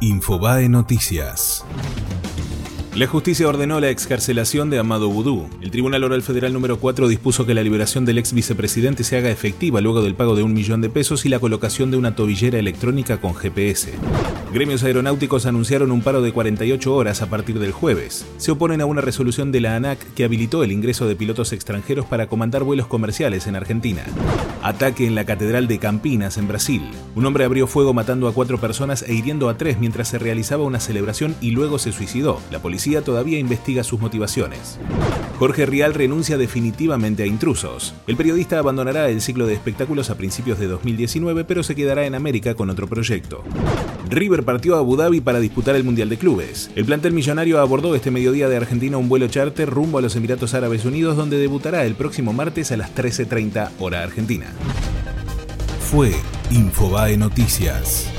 Infobae Noticias. La justicia ordenó la excarcelación de Amado Boudou. El Tribunal Oral Federal número 4 dispuso que la liberación del ex vicepresidente se haga efectiva luego del pago de un millón de pesos y la colocación de una tobillera electrónica con GPS. Gremios aeronáuticos anunciaron un paro de 48 horas a partir del jueves. Se oponen a una resolución de la ANAC que habilitó el ingreso de pilotos extranjeros para comandar vuelos comerciales en Argentina. Ataque en la Catedral de Campinas, en Brasil. Un hombre abrió fuego matando a cuatro personas e hiriendo a tres mientras se realizaba una celebración y luego se suicidó. La policía todavía investiga sus motivaciones. Jorge Rial renuncia definitivamente a Intrusos. El periodista abandonará el ciclo de espectáculos a principios de 2019, pero se quedará en América con otro proyecto. River partió a Abu Dhabi para disputar el Mundial de Clubes. El plantel millonario abordó este mediodía de Argentina un vuelo charter rumbo a los Emiratos Árabes Unidos, donde debutará el próximo martes a las 13.30 hora argentina. Fue Infobae Noticias.